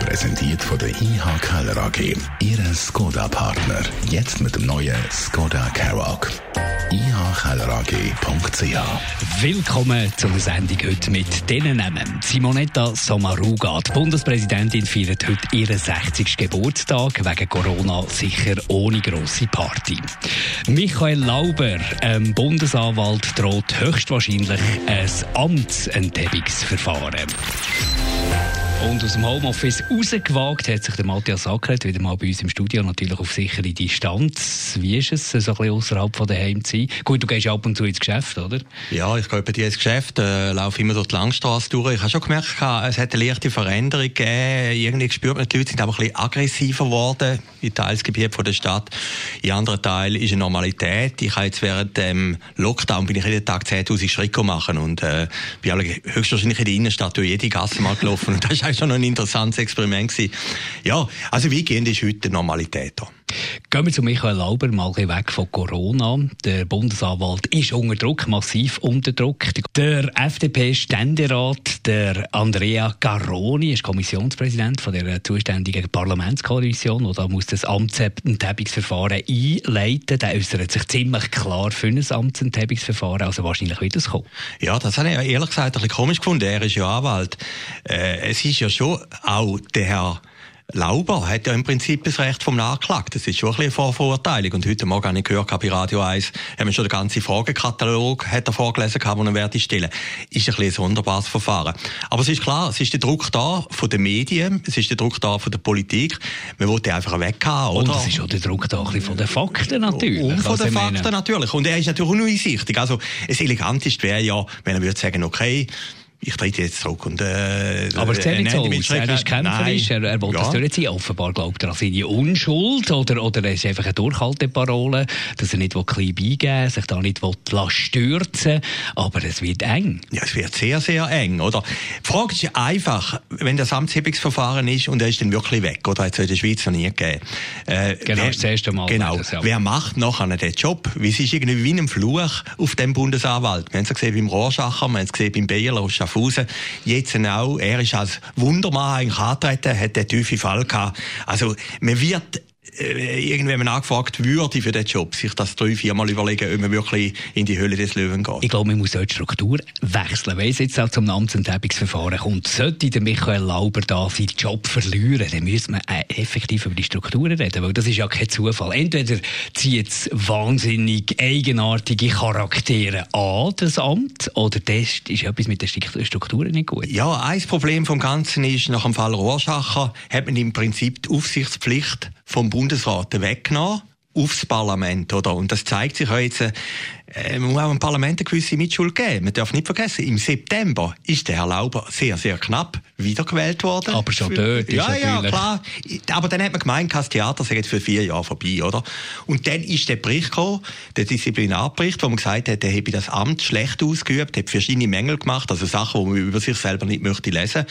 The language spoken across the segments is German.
Präsentiert von der IH Keller AG. Ihre Skoda-Partner. Jetzt mit dem neuen Skoda Karoq. ihkellerag.ch Willkommen zur Sendung heute mit diesen Namen. Simonetta Sommaruga, die Bundespräsidentin, feiert heute ihren 60. Geburtstag, wegen Corona sicher ohne grosse Party. Michael Lauber, ähm, Bundesanwalt, droht höchstwahrscheinlich ein Amtsenthebungsverfahren. Und aus dem Homeoffice rausgewagt hat sich der Matthias Ackert wieder mal bei uns im Studio, natürlich auf sichere Distanz. Wie ist es, so ein bisschen außerhalb von daheim zu sein? Gut, du gehst ab und zu ins Geschäft, oder? Ja, ich gehe bei dir ins Geschäft, äh, laufe immer durch die Langstrasse durch. Ich habe schon gemerkt, es hat eine leichte Veränderung gegeben. Irgendwie spürt man, die Leute sind aber ein bisschen aggressiver geworden in Teilsgebiet der Stadt. In anderen Teilen ist eine Normalität. Ich habe jetzt während dem Lockdown bin ich jeden Tag 10'000 Schritte machen und äh, bin höchstwahrscheinlich in der Innenstadt durch jede Gasse mal gelaufen. Und das ist schon ein interessantes Experiment gewesen. Ja, also wie gehen ist heute die Normalität da? Gehen wir zu Michael Lauber, mal weg von Corona. Der Bundesanwalt ist unter Druck, massiv unter Druck. Der FDP-Ständerat, der Andrea Garoni, ist Kommissionspräsident von der zuständigen Parlamentskommission, und da muss das Amtsenthebungsverfahren einleiten. Der äußert sich ziemlich klar für ein Amtsenthebungsverfahren, also wahrscheinlich wird es kommen. Ja, das habe ich ehrlich gesagt ein bisschen komisch gefunden. Er ist ja Anwalt. Äh, es ist ja schon auch der Herr Lauber hat ja im Prinzip das Recht vom Nachklagt. Das ist schon ein bisschen eine Vorverurteilung. Und heute Morgen habe ich gehört, bei Radio 1, haben wir schon den ganzen Fragekatalog hat er vorgelesen, den er werde stellen. Ist ein bisschen ein sonderbares Verfahren. Aber es ist klar, es ist der Druck da von den Medien, es ist der Druck da von der Politik. Man wollte einfach weghaben, oder? Und es ist auch der Druck da von den Fakten natürlich. Und von den Fakten natürlich. Und er ist natürlich uneinsichtig. Also, das Eleganteste wäre ja, wenn er würde sagen, okay, ich trete jetzt zurück. Und, äh, Aber es sieht nicht so aus. Er ist kämpferisch, er, er will ja. das durchziehen. Offenbar glaubt er an seine Unschuld oder, oder es ist einfach eine Durchhalteparole, dass er nicht klein beigeben will, sich da nicht stürzen Aber es wird eng. Ja, es wird sehr, sehr eng. Oder? Die Frage ist einfach, wenn das Amtshebungsverfahren ist und er ist dann wirklich weg, oder hat es in der Schweiz noch nie gegeben. Äh, genau, wer, das erste Mal. Genau. Das, ja. Wer macht nachher den Job? Wie es ist irgendwie wie ein Fluch auf dem Bundesanwalt. Wir haben es gesehen beim Rohrschacher, wir haben es gesehen beim Bayerler Schaffhausen. Jetzt auch, er ist als Wundermann eigentlich angetreten, hat den tiefen Fall gehabt. Also, man wird äh, irgendwann angefragt würde für den Job, sich das drei, viermal überlegen, ob man wirklich in die Höhle des Löwen geht. Ich glaube, man muss die Struktur wechseln. Wenn es jetzt auch zum Amtsenthebungsverfahren kommt, sollte der Michael Lauber da seinen Job verlieren, dann müssen wir effektiv über die Strukturen reden, weil das ist ja kein Zufall. Entweder zieht es wahnsinnig eigenartige Charaktere an, das Amt, oder das ist etwas mit den Strukturen nicht gut. Ja, ein Problem vom Ganzen ist, nach dem Fall Rohrschacher hat man im Prinzip die Aufsichtspflicht vom Bundesrat weggenommen aufs Parlament, oder? Und das zeigt sich auch jetzt, äh, man muss auch dem Parlament eine gewisse Mitschuld geben. Man darf nicht vergessen, im September ist der Herr Lauber sehr, sehr knapp wiedergewählt worden. Aber schon dort Ja, ist ja, klar. Aber dann hat man gemeint, das Theater sei jetzt für vier Jahre vorbei, oder? Und dann ist der Bericht gekommen, der Disziplinarbericht, wo man gesagt hat, er habe das Amt schlecht ausgeübt, hat verschiedene Mängel gemacht, also Sachen, die man über sich selber nicht möchte lesen.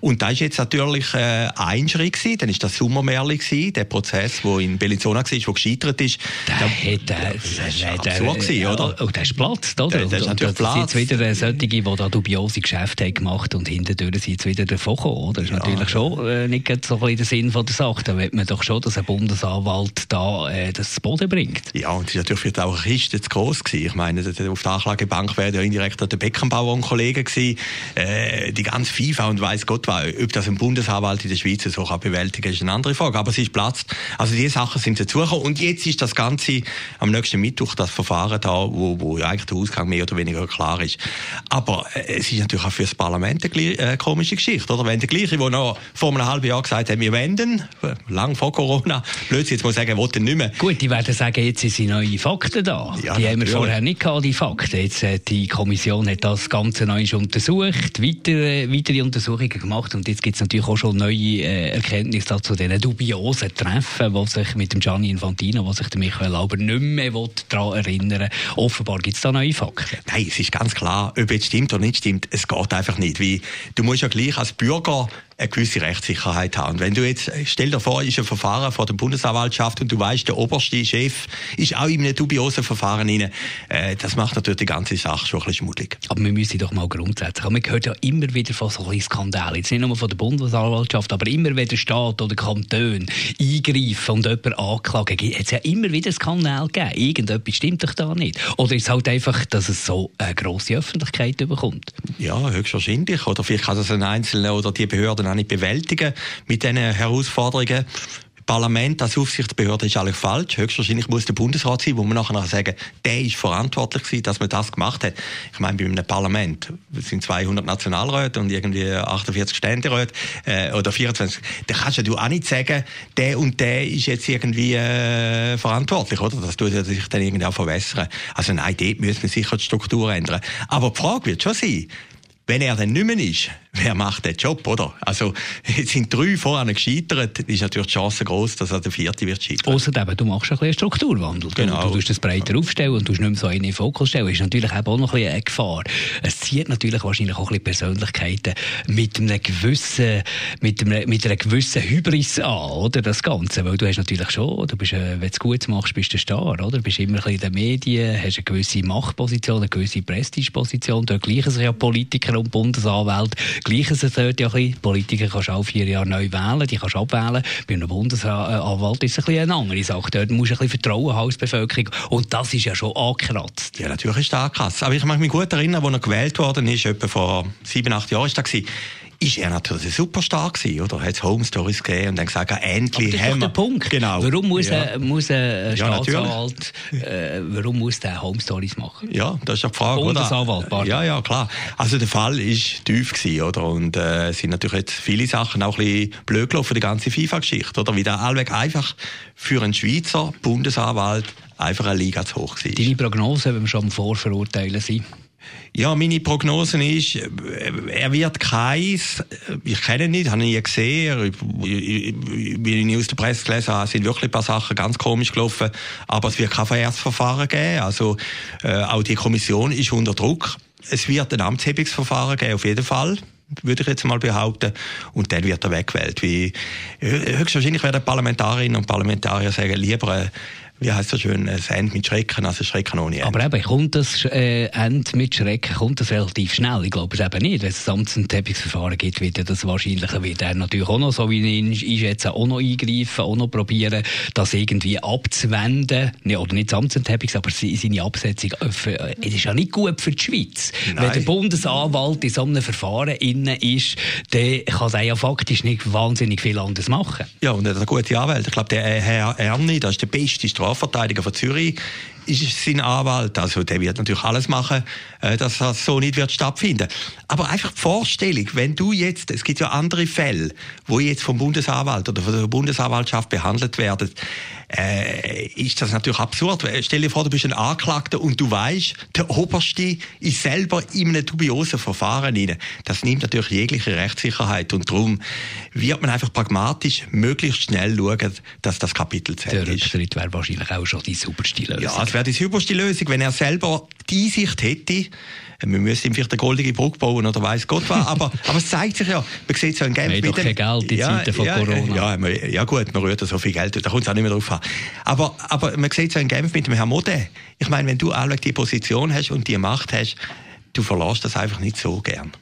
Und da ist jetzt natürlich äh, ein Schritt gewesen, dann ist das Sommermärli gewesen, der Prozess, der in Bellinzona war, der gescheitert ist. Da, hat, äh, das ist absurd gewesen, oder? Oh, der ist Platz, oder? Der, der ist natürlich Platz. jetzt wieder solche, die da dubiose Geschäfte haben gemacht und hinterher sind jetzt wieder davon gekommen, oder? Das ist ja, natürlich schon äh, nicht so ein der Sinn von der Sache. Da will man doch schon, dass ein Bundesanwalt da äh, das Boden bringt. Ja, und es ist natürlich für auch eine Kiste zu gross gewesen. Ich meine, auf der Anklagebank wäre ja indirekt der Beckenbauer ein Kollege gewesen. Äh, die ganze FIFA und weiß Gott was. Ob das ein Bundesanwalt in der Schweiz so kann bewältigen ist eine andere Frage. Aber es ist Platz. Also diese Sachen sind dazugekommen. Und jetzt ist das Ganze am nächsten Mittwoch das Verfahren da, wo, wo eigentlich der Ausgang mehr oder weniger klar ist. Aber äh, es ist natürlich auch für das Parlament eine äh, komische Geschichte, oder? Wenn der gleiche, der noch vor einem halben Jahr gesagt hat, wir wenden, lang vor Corona, plötzlich jetzt muss sagen, will nicht mehr. Gut, die werden sagen, jetzt sind neue Fakten da. Ja, die haben wir vorher nicht gehabt, die Fakten. Jetzt, äh, die Kommission hat das Ganze neu untersucht, weitere, weitere Untersuchungen gemacht und jetzt gibt es natürlich auch schon neue äh, Erkenntnisse zu diesen dubiosen Treffen, die sich mit dem Gianni Infantino, was sich der Michael Lauber nicht mehr daran erinnern Offenbar gibt es da neue Fakten. Nein, es ist ganz klar, ob es stimmt oder nicht stimmt, es geht einfach nicht. Wie, du musst ja gleich als Bürger eine gewisse Rechtssicherheit haben. Und wenn du jetzt, stell dir vor, ist ein Verfahren vor der Bundesanwaltschaft und du weißt, der oberste Chef ist auch in einem dubiosen Verfahren rein, äh, das macht natürlich die ganze Sache schon ein bisschen schmuddelig. Aber wir müssen doch mal grundsätzlich, man hört ja immer wieder von so ein Skandalen, jetzt nicht nur von der Bundesanwaltschaft, aber immer wenn der Staat oder Kanton eingreifen und jemanden anklagen, hat es ja immer wieder Skandal gegeben. Irgendetwas stimmt doch da nicht. Oder ist es halt einfach, dass es so eine grosse Öffentlichkeit bekommt? Ja, höchstwahrscheinlich. Oder vielleicht kann das ein Einzelner oder die Behörden auch nicht bewältigen mit diesen Herausforderungen. Parlament als Aufsichtsbehörde ist eigentlich falsch. Höchstwahrscheinlich muss der Bundesrat sein, wo man nachher sagen, der ist verantwortlich gewesen, dass man das gemacht hat. Ich meine, bei einem Parlament sind 200 Nationalräte und irgendwie 48 Ständeräte äh, oder 24. Da kannst du auch nicht sagen, der und der ist jetzt irgendwie äh, verantwortlich, oder? Das tut sich dann irgendwie auch verwässern. Also nein, dort müssen wir sicher die Struktur ändern. Aber die Frage wird schon sein, wenn er dann nicht mehr ist, wer macht den Job, oder? Also, jetzt sind drei vorher gescheitert, ist natürlich die Chance groß, dass er der vierte wird scheitern. Außerdem, du machst ein bisschen Strukturwandel. Genau. Du, du tust das breiter aufstellen und du nicht mehr so einen in den Fokus stellen. Das ist natürlich auch noch ein bisschen eine Gefahr. Es zieht natürlich wahrscheinlich auch ein bisschen Persönlichkeiten mit einem gewissen, mit, einem, mit einer gewissen Hybris an, oder? Das Ganze. Weil du hast natürlich schon, du bist, äh, wenn du es gut machst, bist du ein Star, oder? Du bist immer ein bisschen in den Medien, hast eine gewisse Machtposition, eine gewisse Prestigeposition. Dort gleichen sich ja Politiker und Bundesanwälte gleichen sich dort ja ein bisschen. Politiker kannst du auch vier Jahre neu wählen, die kannst du abwählen. Bei einem Bundesanwalt ist es ein bisschen eine andere Sache. Dort musst du ein bisschen Vertrauen haben als Bevölkerung. Und das ist ja schon angekratzt. Ja, natürlich ist das angekratzt. Aber ich mag mich gut erinnern, als er gewählt worden ist, etwa vor sieben, acht Jahren ist das ist er natürlich ein Superstar gewesen, oder? Hat es Home Stories gegeben und dann gesagt, endlich Aber das ist der Punkt. Genau. Warum muss, ja. ein, muss ein Staatsanwalt, äh, warum muss der Home Stories machen? Ja, das ist ja die Frage, Bundesanwalt, oder? Ja, ja, klar. Also der Fall ist tief gewesen, oder? Und äh, sind natürlich jetzt viele Sachen auch ein bisschen blöd gelaufen, die ganze FIFA-Geschichte, oder? Wie der Allweg einfach für einen Schweizer Bundesanwalt einfach eine Liga zu hoch war. Deine Prognose, wenn wir schon am Vorverurteilen sind? Ja, meine Prognose ist, er wird keins, ich kenne ihn nicht, habe ihn nie gesehen, wie ich aus der Presse gelesen habe, sind wirklich ein paar Sachen ganz komisch gelaufen, aber es wird kein Verjährungsverfahren geben, also äh, auch die Kommission ist unter Druck. Es wird ein Amtshebungsverfahren geben, auf jeden Fall würde ich jetzt mal behaupten. Und dann wird er weggewählt. Wie, höchstwahrscheinlich werden Parlamentarierinnen und Parlamentarier sagen, lieber wie heißt das schön, ein Ende mit Schrecken, also Schrecken ohne Ende. Aber eben, kommt das äh, Ende mit Schrecken, kommt das relativ schnell? Ich glaube es eben nicht. Wenn es ein Amtsenthebungsverfahren gibt, wird das wahrscheinlich, wird er natürlich auch noch, so wie ich einschätze, auch noch eingreifen, auch noch probieren, das irgendwie abzuwenden. Nee, oder nicht das Amtsenthebungs, aber seine Absetzung. Für, äh, es ist ja nicht gut für die Schweiz. Nein. Wenn der Bundesanwalt in so einem Verfahren innen ist, dann kann er ja faktisch nicht wahnsinnig viel anderes machen. Ja, und er hat eine gute Anwalt. Ich glaube, der Herr Erni, das ist der beste Straf Strafverteidiger von Zürich ist sein Anwalt. Also der wird natürlich alles machen, äh, dass das so nicht wird stattfinden. Aber einfach die Vorstellung, wenn du jetzt, es gibt ja andere Fälle, wo jetzt vom Bundesanwalt oder von der Bundesanwaltschaft behandelt werden, äh, ist das natürlich absurd. Stell dir vor, du bist ein Anklagter und du weißt, der Oberste ist selber in einem dubiosen Verfahren rein. Das nimmt natürlich jegliche Rechtssicherheit und darum wird man einfach pragmatisch möglichst schnell schauen, dass das Kapitel zählt Der Rücktritt wäre wahrscheinlich auch schon die superste Lösung. Ja, wäre die superste Lösung, wenn er selber die Einsicht hätte, wir müssen ihm vielleicht eine goldige Brücke bauen oder weiß Gott was. Aber, aber es zeigt sich ja, man sieht so ein Genf mit doch dem... kein Geld in ja, Zeiten von ja, Corona. Ja, man, ja gut, man rührt so viel Geld, da kommt es auch nicht mehr drauf an. Aber, aber man sieht so ein Genf mit dem Herrn Mode. Ich meine, wenn du alle die Position hast und die Macht hast, du verlässt das einfach nicht so gern.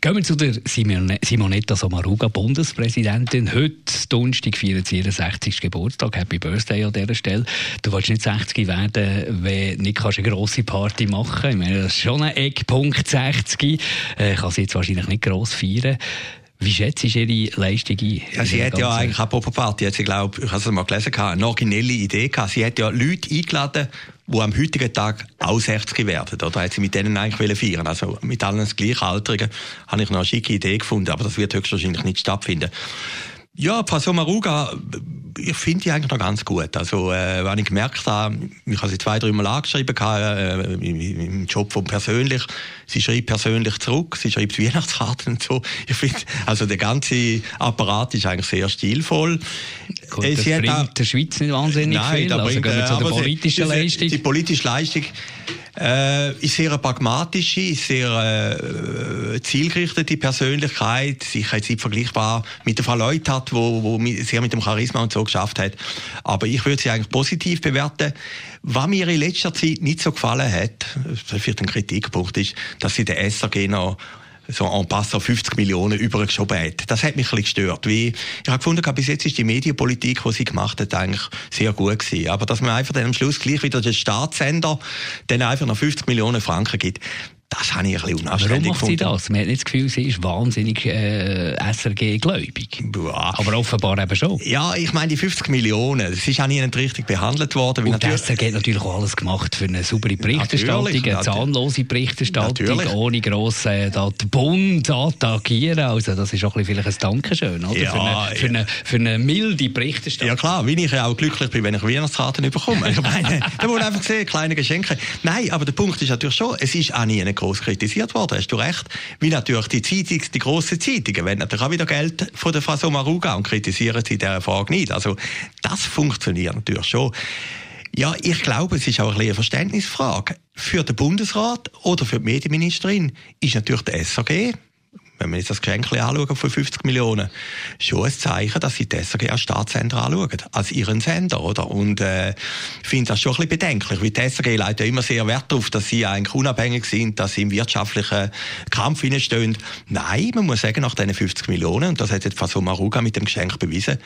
Gehen wir zu der Simonetta Sommaruga, Bundespräsidentin. Heute, Donnerstag, feiert sie ihren 60. Geburtstag. Happy Birthday an dieser Stelle. Du willst nicht 60 werden, wenn du nicht eine grosse Party machen kannst. Ich meine, das ist schon ein Eckpunkt 60. Äh, kann sie jetzt wahrscheinlich nicht gross feiern. Wie schätzt du Ihre Leistung ein? Ja, sie hat ja eigentlich apropos Party, hat sie, glaube ich, habe es mal gelesen, eine originelle Idee gehabt. Sie hat ja Leute eingeladen, die am heutigen Tag auch 60 werden. Oder hat sie mit denen eigentlich feiern Also mit allen Gleichaltrigen habe ich noch eine schicke Idee gefunden, aber das wird höchstwahrscheinlich nicht stattfinden. Ja, Frau Sommaruga ich finde die eigentlich noch ganz gut. Also, äh, wenn ich gemerkt habe, ich habe sie zwei, drei Mal angeschrieben, äh, im, im Job von persönlich, sie schreibt persönlich zurück, sie schreibt Weihnachtskarten und so. Ich finde, also der ganze Apparat ist eigentlich sehr stilvoll. Gut, das bringt auch, der Schweiz nicht wahnsinnig nein, viel, also bringt, also zu der politischen die, Leistung. Die politische Leistung äh, ist sehr pragmatische, ist sehr äh, zielgerichtete Persönlichkeit, sicher jetzt nicht vergleichbar mit der Frau Leuthard, wo, wo sehr mit dem Charisma und so geschafft hat. Aber ich würde sie eigentlich positiv bewerten. Was mir in letzter Zeit nicht so gefallen hat, vielleicht ein Kritikpunkt ist, dass sie den SRG noch so en passant 50 Millionen übergeschoben hat. Das hat mich ein bisschen gestört. Wie, ich habe gefunden, bis jetzt ist die Medienpolitik, die sie gemacht hat, eigentlich sehr gut gewesen. Aber dass man einfach dann am Schluss gleich wieder den Staatssender dann einfach noch 50 Millionen Franken gibt, das habe ich ein bisschen unanständig Warum macht sie das? Man hat nicht das Gefühl, sie ist wahnsinnig äh, SRG-gläubig. Aber offenbar eben schon. Ja, ich meine, die 50 Millionen, das ist auch nie richtig behandelt worden. Und die SRG hat natürlich auch alles gemacht für eine saubere Berichterstattung, natürlich, eine zahnlose Berichterstattung, natürlich. ohne gross äh, da den Bund attackieren. Also das ist auch ein vielleicht ein Dankeschön oder? Ja, für, eine, für, eine, für eine milde Berichterstattung. Ja klar, wie ich ja auch glücklich bin, wenn ich Weihnachtskarten bekomme. Ich meine, da muss einfach sehen, kleine Geschenke. Nein, aber der Punkt ist natürlich schon, es ist auch nie eine groß kritisiert worden, hast du recht. Wie natürlich die Zeitung, die grossen Zeitungen, wollen natürlich auch wieder Geld von der Frau Maruga und kritisieren sie in dieser Frage nicht. Also, das funktioniert natürlich schon. Ja, ich glaube, es ist auch ein eine Verständnisfrage. Für den Bundesrat oder für die Medienministerin ist natürlich der SAG wenn wir jetzt das Geschenk anschauen von 50 Millionen, schon ein Zeichen, dass sie das SRG als Staatssender anschauen, als ihren Sender, oder? Und, äh, ich finde das schon ein bisschen bedenklich, weil die SRG legt ja immer sehr Wert darauf, dass sie eigentlich unabhängig sind, dass sie im wirtschaftlichen Kampf stehen. Nein, man muss sagen, nach diesen 50 Millionen, und das hat jetzt Faso Maruga mit dem Geschenk bewiesen,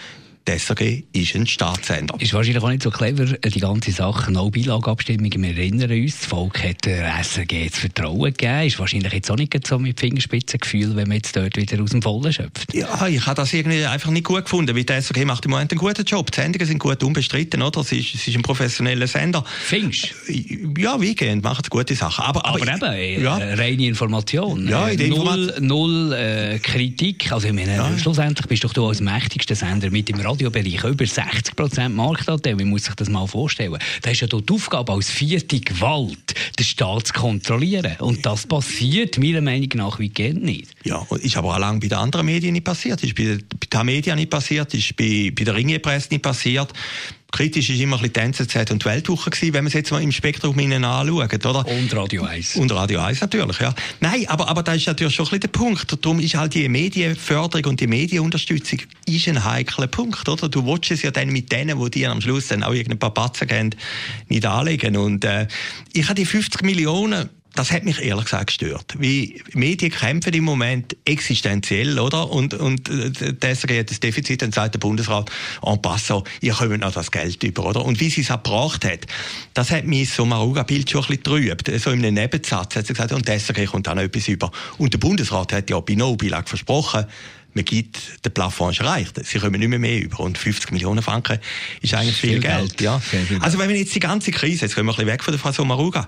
die SRG ist ein Staatssender. Ist wahrscheinlich auch nicht so clever, die ganze Sache. No Beilagabstimmung. Wir erinnern uns, das Volk hat der SRG das Vertrauen gegeben. Ist wahrscheinlich jetzt auch nicht so mit Fingerspitzengefühl, wenn man jetzt dort wieder aus dem Vollen schöpft. Ja, ich habe das irgendwie einfach nicht gut gefunden, weil die SRG macht im Moment einen guten Job. Die Sendungen sind gut unbestritten, oder? Es ist, es ist ein professioneller Sender. Findest Ja, wie gehen, machen sie gute Sachen. Aber, aber, aber eben, ja. Äh, reine Information. Ja, in null, null äh, Kritik. Also ich meine, ja. schlussendlich bist doch du als mächtigster Sender mit dem Radio Radiobereich über 60 Prozent Marktanteil. Wie muss sich das mal vorstellen? Da ist ja die Aufgabe als vierte Gewalt, den Staat zu kontrollieren. Und das passiert meiner Meinung nach wie geht nicht. Ja, ist aber auch lange bei den anderen Medien nicht passiert. Ist bei, bei der Media nicht passiert, ist bei, bei der Ringepresse nicht passiert. Kritisch war immer ein bisschen die NZZ und die Weltwoche gewesen, wenn man es jetzt mal im Spektrum anschaut, oder? Und Radio 1. Und Radio 1 natürlich, ja. Nein, aber, aber da ist natürlich schon ein bisschen der Punkt. Darum ist halt die Medienförderung und die Medienunterstützung ist ein heikler Punkt, oder? Du willst es ja dann mit denen, die dir am Schluss dann auch irgendein paar Batzen geben, nicht anlegen. Und äh, ich habe die 50 Millionen das hat mich ehrlich gesagt gestört. Wie Medien kämpfen im Moment existenziell, oder? Und, und äh, deswegen hat das Defizit, dann sagt der Bundesrat, en passant, ihr kommt noch das Geld über, oder? Und wie sie es gebracht hat, das hat mich so Maruga-Bild schon ein bisschen trübt. So in einem Nebensatz hat sie gesagt, und deswegen kommt auch noch etwas über. Und der Bundesrat hat ja bei No-Bilag versprochen, man gibt, der Plafond erreicht. Sie kommen nicht mehr mehr über. Und 50 Millionen Franken ist eigentlich viel, viel Geld. Geld. Ja. Also wenn wir jetzt die ganze Krise, jetzt kommen wir ein bisschen weg von der Frau Sommaruga,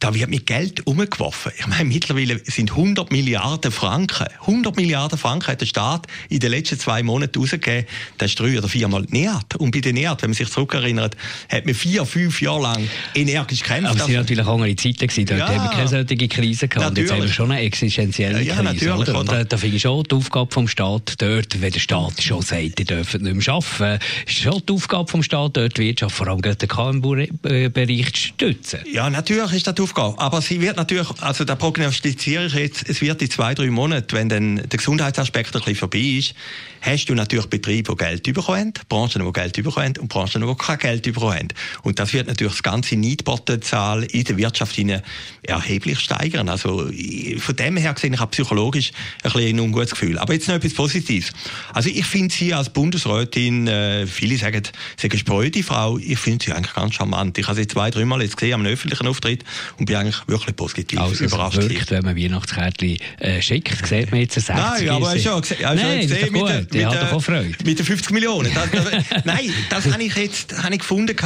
da wird mit Geld umgeworfen. Ich meine, mittlerweile sind 100 Milliarden Franken, 100 Milliarden Franken hat der Staat in den letzten zwei Monaten rausgegeben. Das ist drei oder viermal nähert. Und bei den nähert, wenn man sich zurückerinnert, hat man vier, fünf Jahre lang energisch gekämpft. Aber es waren natürlich andere Zeiten gewesen. Dort ja, haben wir keine solche Krise gehabt. Natürlich. Jetzt haben wir schon eine existenzielle Krise. Ja, natürlich. Da, da finde ich schon die Aufgabe vom Staat dort, wenn der Staat schon sagt, die dürfen nicht mehr arbeiten, ist schon die Aufgabe vom Staat dort, die Wirtschaft, vor allem den KMU-Bereich zu stützen. Ja, natürlich ist das die Aufgabe. Aber sie wird natürlich, also da prognostiziere ich jetzt, es wird in zwei, drei Monaten, wenn dann der Gesundheitsaspekt ein bisschen vorbei ist, hast du natürlich Betriebe, die Geld bekommen Branchen, die Geld bekommen und Branchen, die kein Geld bekommen. Und das wird natürlich das ganze Neidpotenzial in der Wirtschaft erheblich steigern. Also von dem her gesehen, ich habe psychologisch ein bisschen ein ungutes Gefühl. Aber jetzt noch etwas Positives. Also ich finde sie als Bundesrätin, äh, viele sagen, sie ist eine Frau, ich finde sie eigentlich ganz charmant. Ich habe sie zwei, dreimal jetzt gesehen am öffentlichen Auftritt und bin eigentlich wirklich positiv also überrascht. Also wirkt, wenn man Weihnachtskärtchen äh, schickt, sieht man jetzt eine 60 Nein, aber schon, ja, schon Nein, gesehen mit, der, mit, Freude. mit den 50 Millionen. Das, das, nein, das habe ich jetzt habe ich gefunden,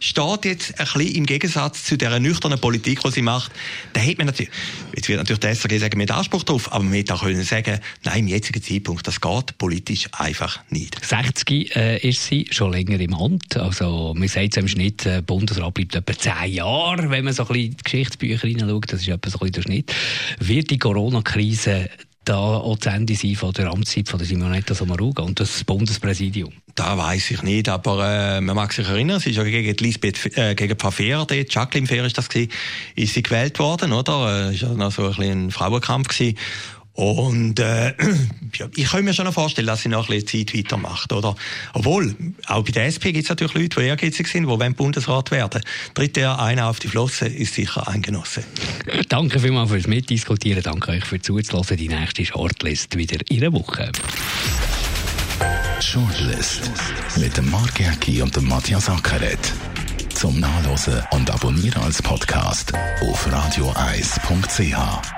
steht jetzt ein bisschen im Gegensatz zu der nüchternen Politik, die sie macht. Da hat man natürlich, jetzt wird natürlich der SRG sagen, mit Anspruch drauf, aber man hätte auch können sagen, nein, im jetzigen Zeitpunkt. Das geht politisch einfach nicht. 60 äh, ist sie schon länger im Amt. Also, man sagt im Schnitt, der äh, Bundesrat bleibt etwa 10 Jahre, wenn man so ein bisschen in die Geschichtsbücher hineinschaut. Das ist etwa so ein bisschen der Schnitt. Wird die Corona-Krise da auch das Ende sein von der Amtszeit von der Simonetta Sommaruga und das Bundespräsidium? Da weiß ich nicht, aber äh, man mag sich erinnern, sie ist ja gegen Lisbeth, äh, gegen Frau Fehr, dort, Jacqueline Fehr ist das gewesen, ist sie gewählt worden, oder? Äh, ist ja noch so ein, bisschen ein Frauenkampf gewesen. Und äh, ich kann mir schon vorstellen, dass sie noch ein bisschen Zeit weitermacht. Oder? Obwohl, auch bei der SP gibt es natürlich Leute, die ehrgeizig sind, die wollen Bundesrat werden. Tritt der einer auf die Flosse, ist sicher ein Genosse. Danke vielmals fürs Mitdiskutieren. Danke euch für zuzulassen. Die nächste Shortlist wieder in einer Woche. Shortlist mit dem Mark Jäcki und dem Matthias Ackeret. Zum Nachlesen und Abonnieren als Podcast auf radioeis.ch.